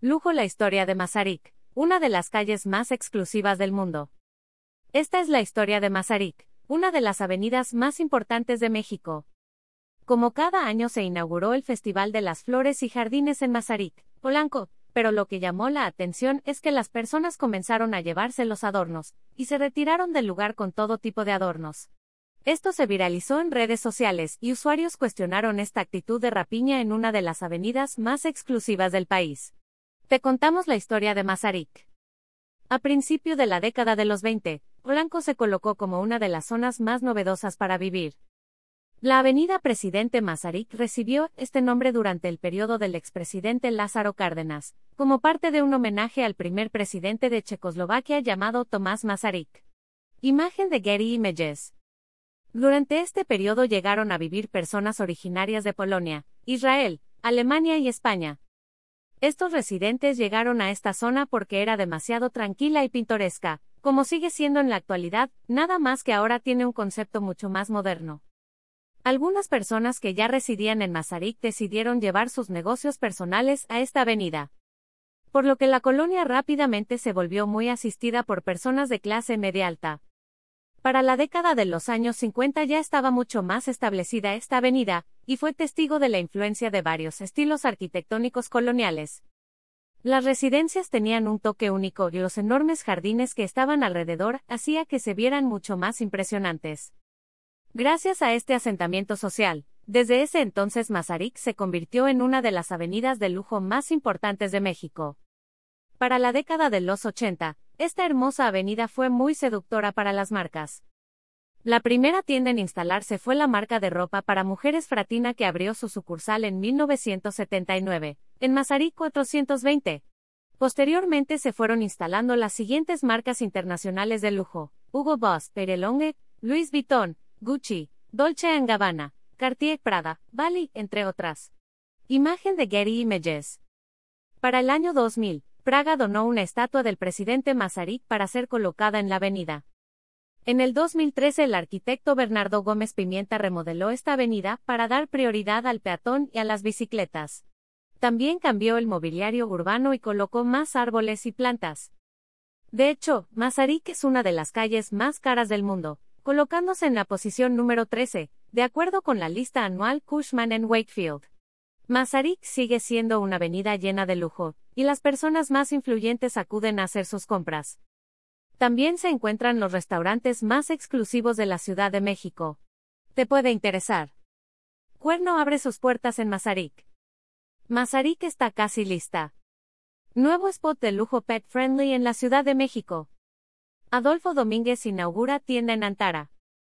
Lujo la historia de Mazarik, una de las calles más exclusivas del mundo. Esta es la historia de Mazarik, una de las avenidas más importantes de México. Como cada año se inauguró el Festival de las Flores y Jardines en Mazarik, Polanco, pero lo que llamó la atención es que las personas comenzaron a llevarse los adornos, y se retiraron del lugar con todo tipo de adornos. Esto se viralizó en redes sociales y usuarios cuestionaron esta actitud de rapiña en una de las avenidas más exclusivas del país. Te contamos la historia de Mazarik. A principio de la década de los 20, Polanco se colocó como una de las zonas más novedosas para vivir. La avenida Presidente Mazarik recibió este nombre durante el periodo del expresidente Lázaro Cárdenas, como parte de un homenaje al primer presidente de Checoslovaquia llamado Tomás Masaryk. Imagen de Getty Images. Durante este periodo llegaron a vivir personas originarias de Polonia, Israel, Alemania y España. Estos residentes llegaron a esta zona porque era demasiado tranquila y pintoresca, como sigue siendo en la actualidad, nada más que ahora tiene un concepto mucho más moderno. Algunas personas que ya residían en Mazarik decidieron llevar sus negocios personales a esta avenida. Por lo que la colonia rápidamente se volvió muy asistida por personas de clase media alta. Para la década de los años 50 ya estaba mucho más establecida esta avenida, y fue testigo de la influencia de varios estilos arquitectónicos coloniales. Las residencias tenían un toque único y los enormes jardines que estaban alrededor hacía que se vieran mucho más impresionantes. Gracias a este asentamiento social, desde ese entonces Mazarik se convirtió en una de las avenidas de lujo más importantes de México. Para la década de los 80, esta hermosa avenida fue muy seductora para las marcas. La primera tienda en instalarse fue la marca de ropa para mujeres Fratina que abrió su sucursal en 1979, en Mazarik 420. Posteriormente se fueron instalando las siguientes marcas internacionales de lujo: Hugo Boss, Perelongue, Louis Vuitton, Gucci, Dolce Gabbana, Cartier Prada, Bali, entre otras. Imagen de Getty Images. Para el año 2000, Praga donó una estatua del presidente Masaryk para ser colocada en la avenida. En el 2013 el arquitecto Bernardo Gómez Pimienta remodeló esta avenida para dar prioridad al peatón y a las bicicletas. También cambió el mobiliario urbano y colocó más árboles y plantas. De hecho, Masaryk es una de las calles más caras del mundo, colocándose en la posición número 13, de acuerdo con la lista anual Cushman en Wakefield. Masaryk sigue siendo una avenida llena de lujo, y las personas más influyentes acuden a hacer sus compras. También se encuentran los restaurantes más exclusivos de la Ciudad de México. Te puede interesar. Cuerno abre sus puertas en Mazarik. Mazarik está casi lista. Nuevo spot de lujo pet friendly en la Ciudad de México. Adolfo Domínguez inaugura tienda en Antara.